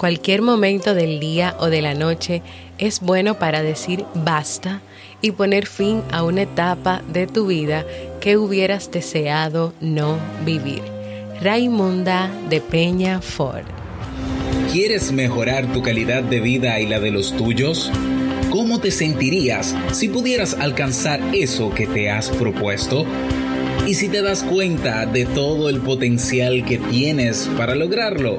Cualquier momento del día o de la noche es bueno para decir basta y poner fin a una etapa de tu vida que hubieras deseado no vivir. Raimunda de Peña Ford. ¿Quieres mejorar tu calidad de vida y la de los tuyos? ¿Cómo te sentirías si pudieras alcanzar eso que te has propuesto? ¿Y si te das cuenta de todo el potencial que tienes para lograrlo?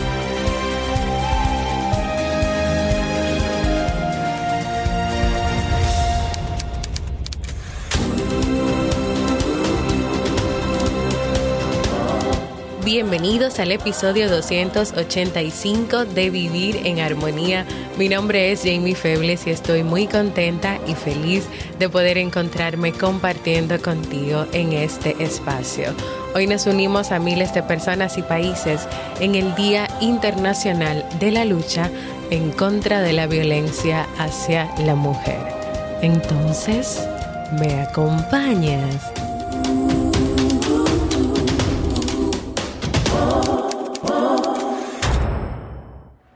Bienvenidos al episodio 285 de Vivir en Armonía. Mi nombre es Jamie Febles y estoy muy contenta y feliz de poder encontrarme compartiendo contigo en este espacio. Hoy nos unimos a miles de personas y países en el Día Internacional de la Lucha en contra de la violencia hacia la mujer. Entonces, ¿me acompañas?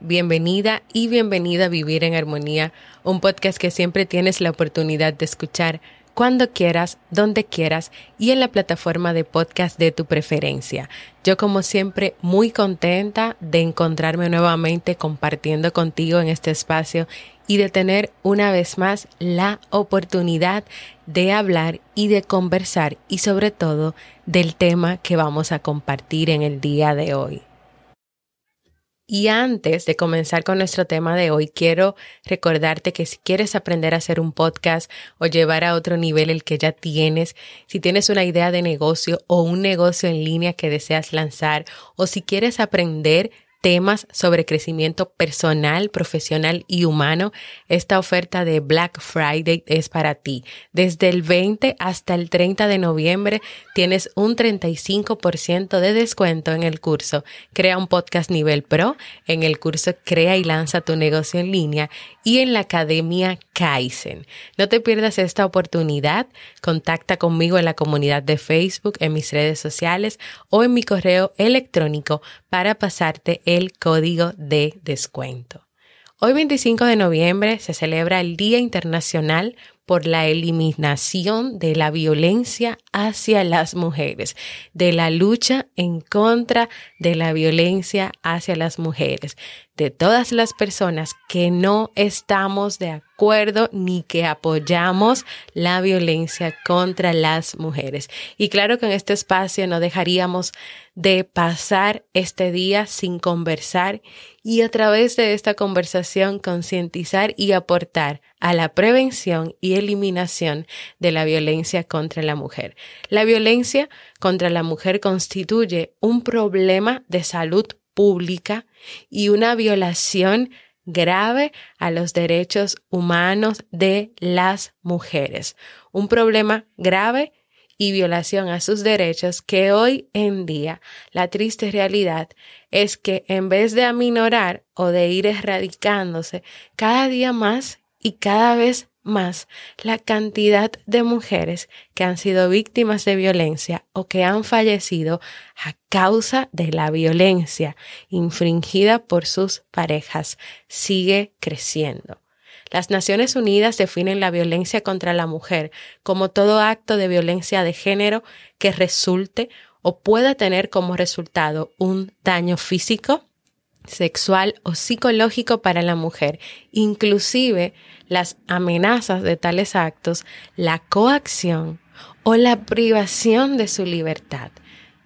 Bienvenida y bienvenida a Vivir en Armonía, un podcast que siempre tienes la oportunidad de escuchar cuando quieras, donde quieras y en la plataforma de podcast de tu preferencia. Yo como siempre muy contenta de encontrarme nuevamente compartiendo contigo en este espacio y de tener una vez más la oportunidad de hablar y de conversar y sobre todo del tema que vamos a compartir en el día de hoy. Y antes de comenzar con nuestro tema de hoy, quiero recordarte que si quieres aprender a hacer un podcast o llevar a otro nivel el que ya tienes, si tienes una idea de negocio o un negocio en línea que deseas lanzar, o si quieres aprender temas sobre crecimiento personal, profesional y humano, esta oferta de Black Friday es para ti. Desde el 20 hasta el 30 de noviembre tienes un 35% de descuento en el curso Crea un podcast nivel pro, en el curso Crea y lanza tu negocio en línea y en la Academia Kaizen. No te pierdas esta oportunidad. Contacta conmigo en la comunidad de Facebook, en mis redes sociales o en mi correo electrónico para pasarte el código de descuento. Hoy 25 de noviembre se celebra el Día Internacional por la eliminación de la violencia hacia las mujeres, de la lucha en contra de la violencia hacia las mujeres, de todas las personas que no estamos de acuerdo ni que apoyamos la violencia contra las mujeres. Y claro que en este espacio no dejaríamos de pasar este día sin conversar y a través de esta conversación concientizar y aportar a la prevención y eliminación de la violencia contra la mujer. La violencia contra la mujer constituye un problema de salud pública y una violación grave a los derechos humanos de las mujeres. Un problema grave y violación a sus derechos que hoy en día la triste realidad es que en vez de aminorar o de ir erradicándose cada día más y cada vez más la cantidad de mujeres que han sido víctimas de violencia o que han fallecido a causa de la violencia infringida por sus parejas sigue creciendo. Las Naciones Unidas definen la violencia contra la mujer como todo acto de violencia de género que resulte o pueda tener como resultado un daño físico, sexual o psicológico para la mujer, inclusive las amenazas de tales actos, la coacción o la privación de su libertad,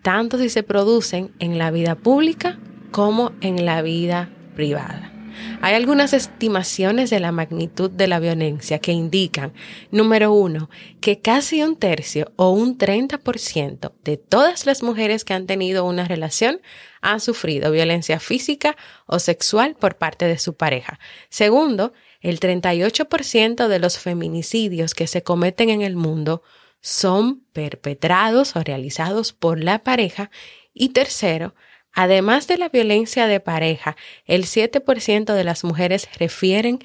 tanto si se producen en la vida pública como en la vida privada. Hay algunas estimaciones de la magnitud de la violencia que indican, número uno, que casi un tercio o un 30% de todas las mujeres que han tenido una relación han sufrido violencia física o sexual por parte de su pareja. Segundo, el 38% de los feminicidios que se cometen en el mundo son perpetrados o realizados por la pareja. Y tercero, Además de la violencia de pareja, el 7% de las mujeres refieren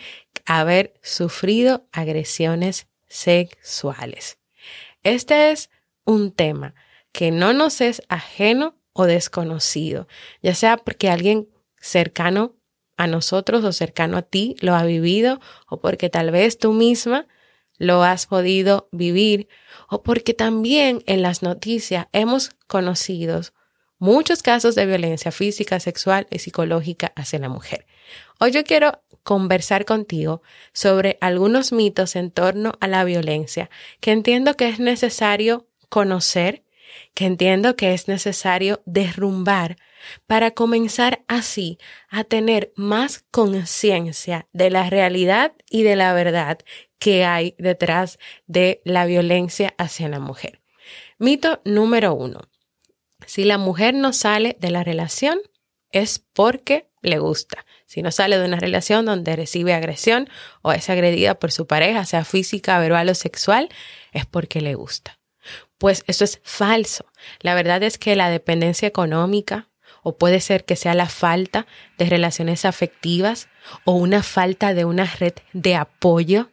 haber sufrido agresiones sexuales. Este es un tema que no nos es ajeno o desconocido, ya sea porque alguien cercano a nosotros o cercano a ti lo ha vivido o porque tal vez tú misma lo has podido vivir o porque también en las noticias hemos conocido muchos casos de violencia física, sexual y psicológica hacia la mujer. Hoy yo quiero conversar contigo sobre algunos mitos en torno a la violencia que entiendo que es necesario conocer, que entiendo que es necesario derrumbar para comenzar así a tener más conciencia de la realidad y de la verdad que hay detrás de la violencia hacia la mujer. Mito número uno. Si la mujer no sale de la relación, es porque le gusta. Si no sale de una relación donde recibe agresión o es agredida por su pareja, sea física, verbal o sexual, es porque le gusta. Pues eso es falso. La verdad es que la dependencia económica, o puede ser que sea la falta de relaciones afectivas o una falta de una red de apoyo,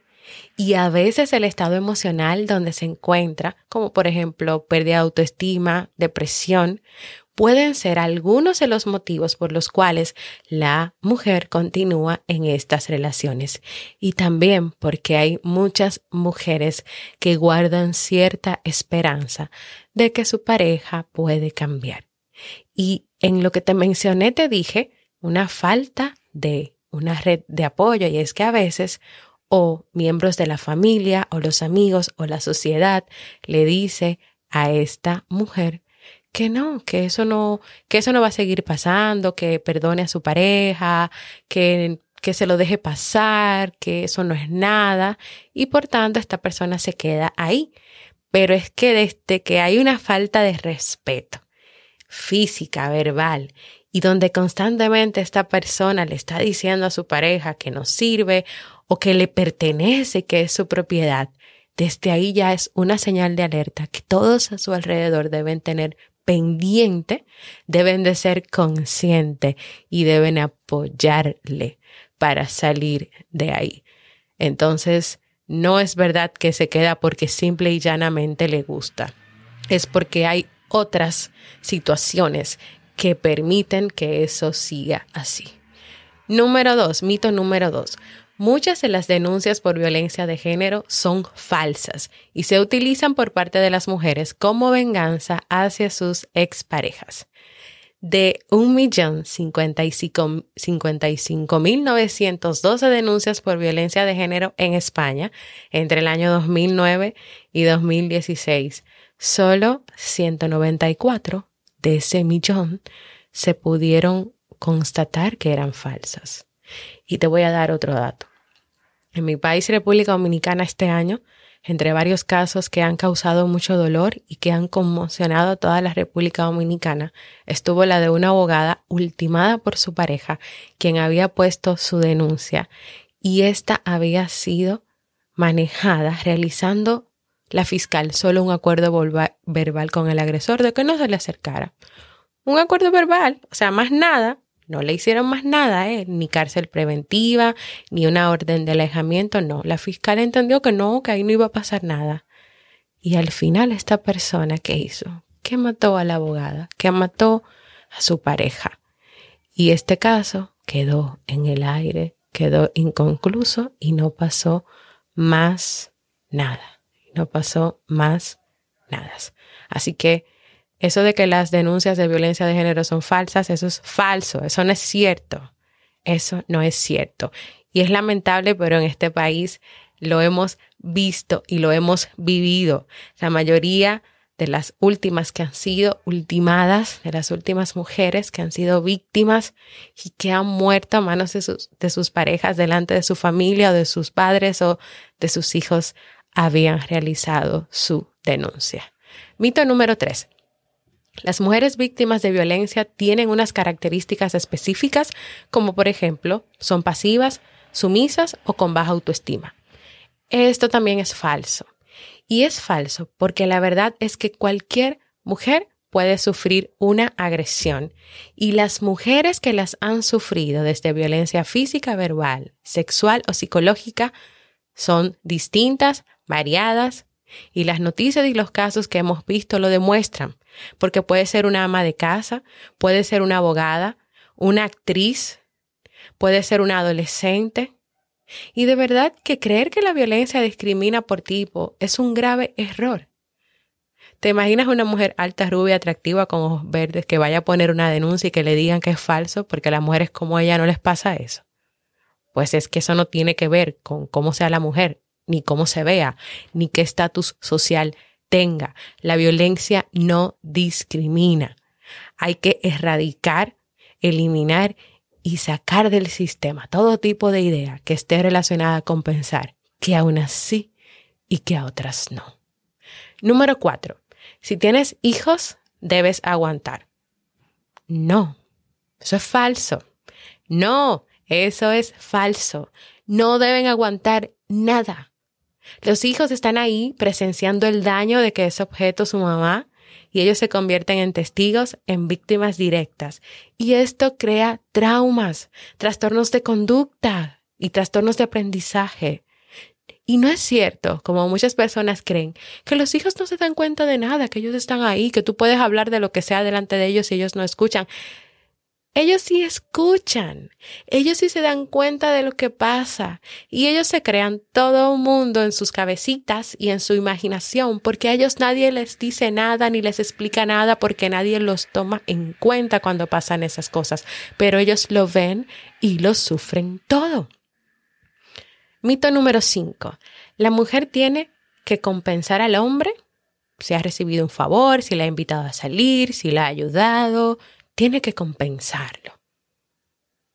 y a veces el estado emocional donde se encuentra, como por ejemplo pérdida de autoestima, depresión, pueden ser algunos de los motivos por los cuales la mujer continúa en estas relaciones. Y también porque hay muchas mujeres que guardan cierta esperanza de que su pareja puede cambiar. Y en lo que te mencioné te dije una falta de una red de apoyo y es que a veces o miembros de la familia o los amigos o la sociedad le dice a esta mujer que no, que eso no, que eso no va a seguir pasando, que perdone a su pareja, que, que se lo deje pasar, que eso no es nada, y por tanto esta persona se queda ahí. Pero es que desde que hay una falta de respeto física, verbal, y donde constantemente esta persona le está diciendo a su pareja que no sirve o que le pertenece, que es su propiedad, desde ahí ya es una señal de alerta que todos a su alrededor deben tener pendiente, deben de ser conscientes y deben apoyarle para salir de ahí. Entonces, no es verdad que se queda porque simple y llanamente le gusta. Es porque hay otras situaciones que permiten que eso siga así. Número dos, mito número dos. Muchas de las denuncias por violencia de género son falsas y se utilizan por parte de las mujeres como venganza hacia sus exparejas. De 1.055.912 denuncias por violencia de género en España entre el año 2009 y 2016, solo 194 de ese millón se pudieron constatar que eran falsas. Y te voy a dar otro dato. En mi país, República Dominicana, este año, entre varios casos que han causado mucho dolor y que han conmocionado a toda la República Dominicana, estuvo la de una abogada ultimada por su pareja, quien había puesto su denuncia, y esta había sido manejada realizando la fiscal solo un acuerdo verbal con el agresor de que no se le acercara. Un acuerdo verbal, o sea, más nada, no le hicieron más nada, ¿eh? ni cárcel preventiva, ni una orden de alejamiento, no. La fiscal entendió que no, que ahí no iba a pasar nada. Y al final esta persona, ¿qué hizo? Que mató a la abogada, que mató a su pareja. Y este caso quedó en el aire, quedó inconcluso y no pasó más nada. No pasó más nada. Así que eso de que las denuncias de violencia de género son falsas, eso es falso, eso no es cierto. Eso no es cierto. Y es lamentable, pero en este país lo hemos visto y lo hemos vivido. La mayoría de las últimas que han sido ultimadas, de las últimas mujeres que han sido víctimas y que han muerto a manos de sus, de sus parejas delante de su familia o de sus padres o de sus hijos, habían realizado su denuncia. Mito número tres. Las mujeres víctimas de violencia tienen unas características específicas como por ejemplo son pasivas, sumisas o con baja autoestima. Esto también es falso. Y es falso porque la verdad es que cualquier mujer puede sufrir una agresión y las mujeres que las han sufrido desde violencia física, verbal, sexual o psicológica son distintas, variadas y las noticias y los casos que hemos visto lo demuestran, porque puede ser una ama de casa, puede ser una abogada, una actriz, puede ser una adolescente, y de verdad que creer que la violencia discrimina por tipo es un grave error. ¿Te imaginas una mujer alta, rubia, atractiva, con ojos verdes, que vaya a poner una denuncia y que le digan que es falso porque a las mujeres como ella no les pasa eso? Pues es que eso no tiene que ver con cómo sea la mujer, ni cómo se vea, ni qué estatus social tenga. La violencia no discrimina. Hay que erradicar, eliminar y sacar del sistema todo tipo de idea que esté relacionada con pensar que a unas sí y que a otras no. Número cuatro, si tienes hijos, debes aguantar. No, eso es falso. No, eso es falso. No deben aguantar nada. Los hijos están ahí presenciando el daño de que es objeto su mamá y ellos se convierten en testigos, en víctimas directas. Y esto crea traumas, trastornos de conducta y trastornos de aprendizaje. Y no es cierto, como muchas personas creen, que los hijos no se dan cuenta de nada, que ellos están ahí, que tú puedes hablar de lo que sea delante de ellos y ellos no escuchan. Ellos sí escuchan, ellos sí se dan cuenta de lo que pasa y ellos se crean todo un mundo en sus cabecitas y en su imaginación porque a ellos nadie les dice nada ni les explica nada porque nadie los toma en cuenta cuando pasan esas cosas, pero ellos lo ven y lo sufren todo. Mito número 5. La mujer tiene que compensar al hombre si ha recibido un favor, si le ha invitado a salir, si le ha ayudado, tiene que compensarlo.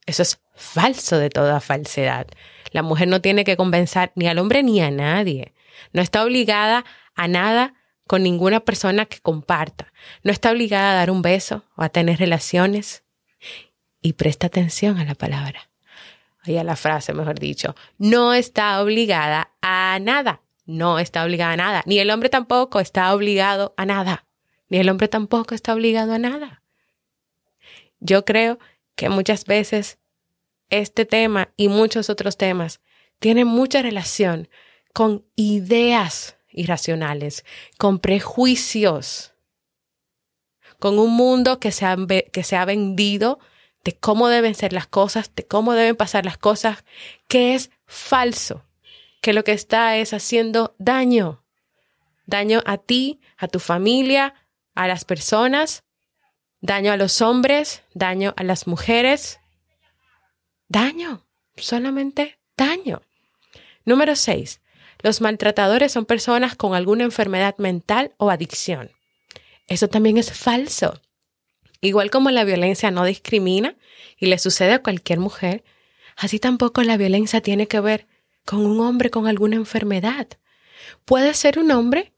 Eso es falso de toda falsedad. La mujer no tiene que compensar ni al hombre ni a nadie. No está obligada a nada con ninguna persona que comparta. No está obligada a dar un beso o a tener relaciones. Y presta atención a la palabra. Y a la frase, mejor dicho. No está obligada a nada. No está obligada a nada. Ni el hombre tampoco está obligado a nada. Ni el hombre tampoco está obligado a nada. Yo creo que muchas veces este tema y muchos otros temas tienen mucha relación con ideas irracionales, con prejuicios, con un mundo que se ha, que se ha vendido de cómo deben ser las cosas, de cómo deben pasar las cosas, que es falso, que lo que está es haciendo daño, daño a ti, a tu familia, a las personas daño a los hombres, daño a las mujeres, daño, solamente daño. Número 6. Los maltratadores son personas con alguna enfermedad mental o adicción. Eso también es falso. Igual como la violencia no discrimina y le sucede a cualquier mujer, así tampoco la violencia tiene que ver con un hombre con alguna enfermedad. Puede ser un hombre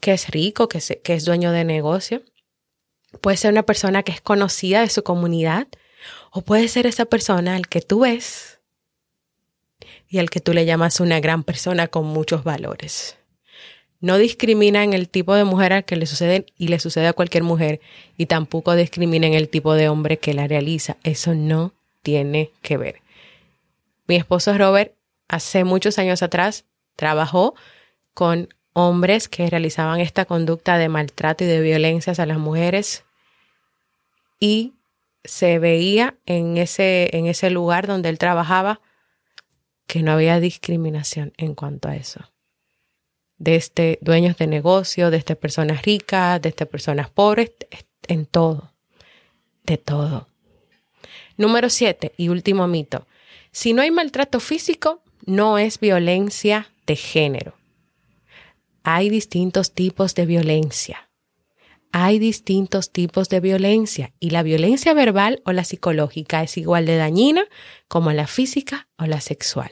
que es rico, que, que es dueño de negocio, Puede ser una persona que es conocida de su comunidad o puede ser esa persona al que tú ves y al que tú le llamas una gran persona con muchos valores. No discrimina en el tipo de mujer al que le sucede y le sucede a cualquier mujer y tampoco discrimina en el tipo de hombre que la realiza. Eso no tiene que ver. Mi esposo Robert hace muchos años atrás trabajó con hombres que realizaban esta conducta de maltrato y de violencias a las mujeres y se veía en ese, en ese lugar donde él trabajaba que no había discriminación en cuanto a eso. Desde este dueños de negocio, desde personas ricas, desde personas pobres, en todo, de todo. Número siete y último mito. Si no hay maltrato físico, no es violencia de género. Hay distintos tipos de violencia. Hay distintos tipos de violencia y la violencia verbal o la psicológica es igual de dañina como la física o la sexual.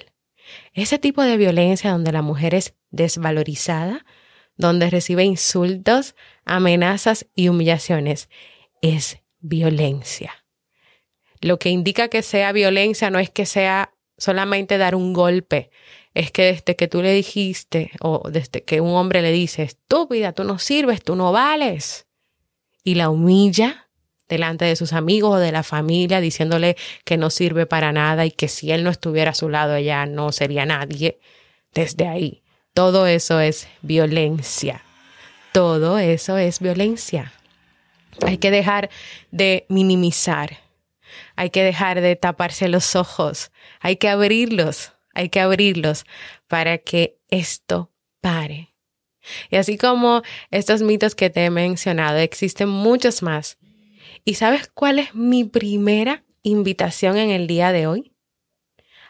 Ese tipo de violencia donde la mujer es desvalorizada, donde recibe insultos, amenazas y humillaciones, es violencia. Lo que indica que sea violencia no es que sea solamente dar un golpe, es que desde que tú le dijiste o desde que un hombre le dice, estúpida, tú no sirves, tú no vales, y la humilla delante de sus amigos o de la familia diciéndole que no sirve para nada y que si él no estuviera a su lado ella no sería nadie, desde ahí. Todo eso es violencia. Todo eso es violencia. Hay que dejar de minimizar. Hay que dejar de taparse los ojos. Hay que abrirlos hay que abrirlos para que esto pare. Y así como estos mitos que te he mencionado, existen muchos más. ¿Y sabes cuál es mi primera invitación en el día de hoy?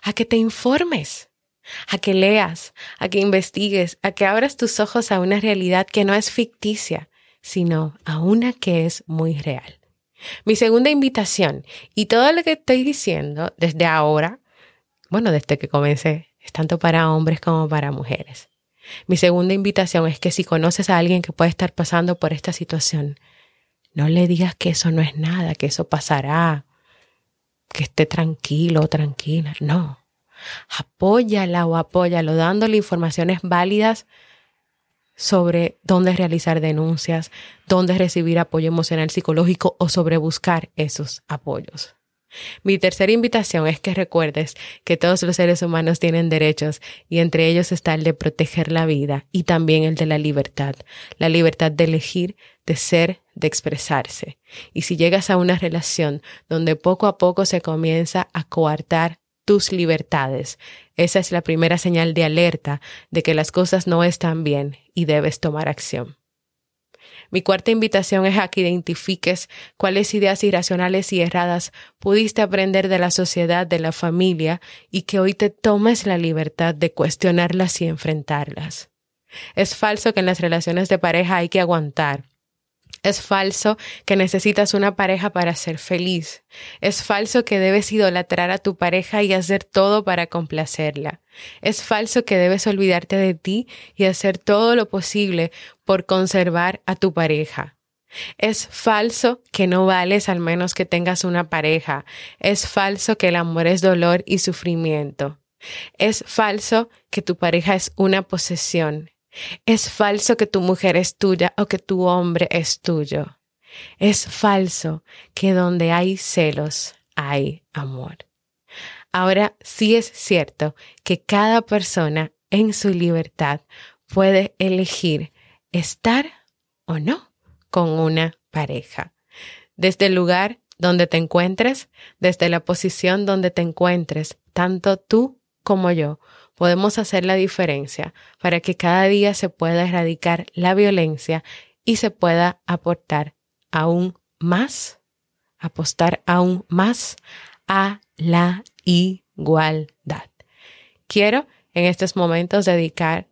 A que te informes, a que leas, a que investigues, a que abras tus ojos a una realidad que no es ficticia, sino a una que es muy real. Mi segunda invitación, y todo lo que estoy diciendo desde ahora bueno, desde que comencé, es tanto para hombres como para mujeres. Mi segunda invitación es que si conoces a alguien que puede estar pasando por esta situación, no le digas que eso no es nada, que eso pasará, que esté tranquilo o tranquila. No. Apóyala o apóyalo dándole informaciones válidas sobre dónde realizar denuncias, dónde recibir apoyo emocional psicológico o sobre buscar esos apoyos. Mi tercera invitación es que recuerdes que todos los seres humanos tienen derechos y entre ellos está el de proteger la vida y también el de la libertad, la libertad de elegir, de ser, de expresarse. Y si llegas a una relación donde poco a poco se comienza a coartar tus libertades, esa es la primera señal de alerta de que las cosas no están bien y debes tomar acción. Mi cuarta invitación es a que identifiques cuáles ideas irracionales y erradas pudiste aprender de la sociedad, de la familia, y que hoy te tomes la libertad de cuestionarlas y enfrentarlas. Es falso que en las relaciones de pareja hay que aguantar, es falso que necesitas una pareja para ser feliz. Es falso que debes idolatrar a tu pareja y hacer todo para complacerla. Es falso que debes olvidarte de ti y hacer todo lo posible por conservar a tu pareja. Es falso que no vales al menos que tengas una pareja. Es falso que el amor es dolor y sufrimiento. Es falso que tu pareja es una posesión. Es falso que tu mujer es tuya o que tu hombre es tuyo. Es falso que donde hay celos hay amor. Ahora sí es cierto que cada persona en su libertad puede elegir estar o no con una pareja. Desde el lugar donde te encuentres, desde la posición donde te encuentres, tanto tú como yo podemos hacer la diferencia para que cada día se pueda erradicar la violencia y se pueda aportar aún más, apostar aún más a la igualdad. Quiero en estos momentos dedicar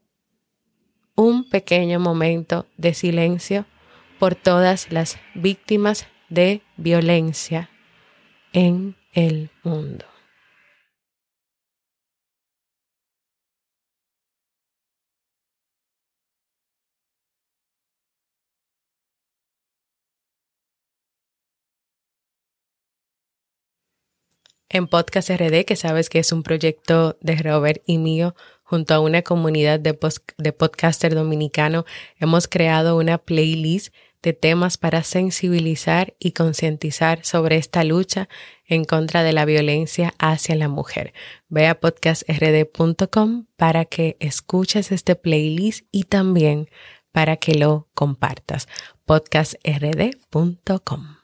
un pequeño momento de silencio por todas las víctimas de violencia en el mundo. En Podcast RD, que sabes que es un proyecto de Robert y mío, junto a una comunidad de, podcaster dominicano, hemos creado una playlist de temas para sensibilizar y concientizar sobre esta lucha en contra de la violencia hacia la mujer. Ve a podcastrd.com para que escuches este playlist y también para que lo compartas. podcastrd.com.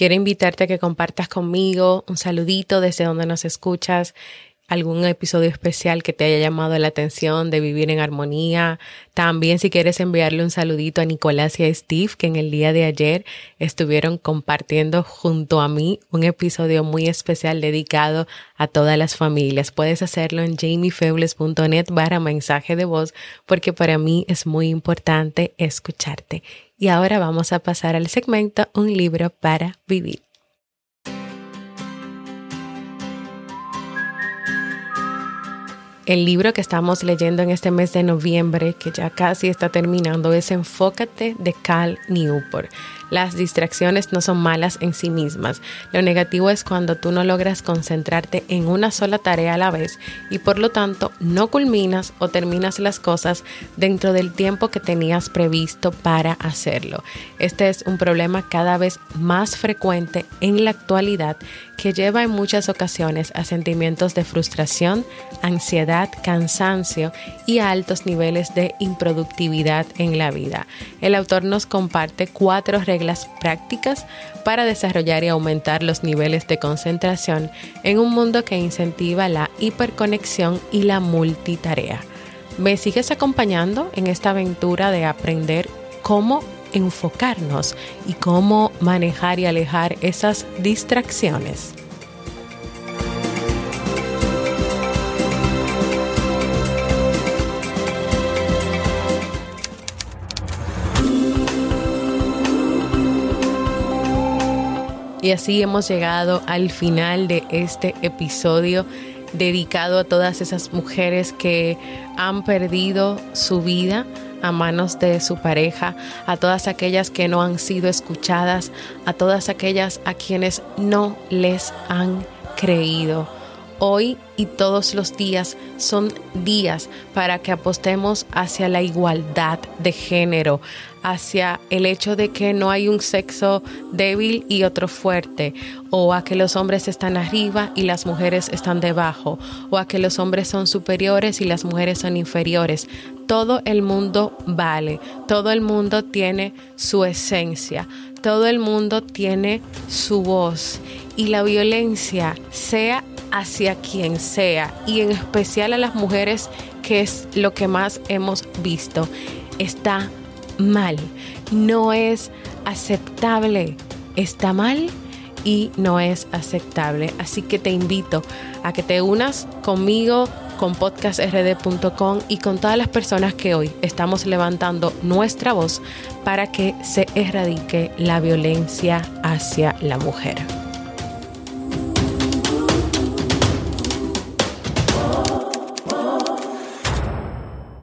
Quiero invitarte a que compartas conmigo un saludito desde donde nos escuchas algún episodio especial que te haya llamado la atención de vivir en armonía. También si quieres enviarle un saludito a Nicolás y a Steve, que en el día de ayer estuvieron compartiendo junto a mí un episodio muy especial dedicado a todas las familias. Puedes hacerlo en jamiefebles.net barra mensaje de voz porque para mí es muy importante escucharte. Y ahora vamos a pasar al segmento Un libro para vivir. El libro que estamos leyendo en este mes de noviembre, que ya casi está terminando, es Enfócate de Cal Newport. Las distracciones no son malas en sí mismas. Lo negativo es cuando tú no logras concentrarte en una sola tarea a la vez y por lo tanto no culminas o terminas las cosas dentro del tiempo que tenías previsto para hacerlo. Este es un problema cada vez más frecuente en la actualidad que lleva en muchas ocasiones a sentimientos de frustración, ansiedad, cansancio y altos niveles de improductividad en la vida. El autor nos comparte cuatro reglas las prácticas para desarrollar y aumentar los niveles de concentración en un mundo que incentiva la hiperconexión y la multitarea. ¿Me sigues acompañando en esta aventura de aprender cómo enfocarnos y cómo manejar y alejar esas distracciones? Y así hemos llegado al final de este episodio dedicado a todas esas mujeres que han perdido su vida a manos de su pareja, a todas aquellas que no han sido escuchadas, a todas aquellas a quienes no les han creído. Hoy y todos los días son días para que apostemos hacia la igualdad de género, hacia el hecho de que no hay un sexo débil y otro fuerte, o a que los hombres están arriba y las mujeres están debajo, o a que los hombres son superiores y las mujeres son inferiores. Todo el mundo vale, todo el mundo tiene su esencia, todo el mundo tiene su voz y la violencia, sea hacia quien sea y en especial a las mujeres, que es lo que más hemos visto, está mal, no es aceptable, está mal y no es aceptable. Así que te invito a que te unas conmigo con podcastrd.com y con todas las personas que hoy estamos levantando nuestra voz para que se erradique la violencia hacia la mujer.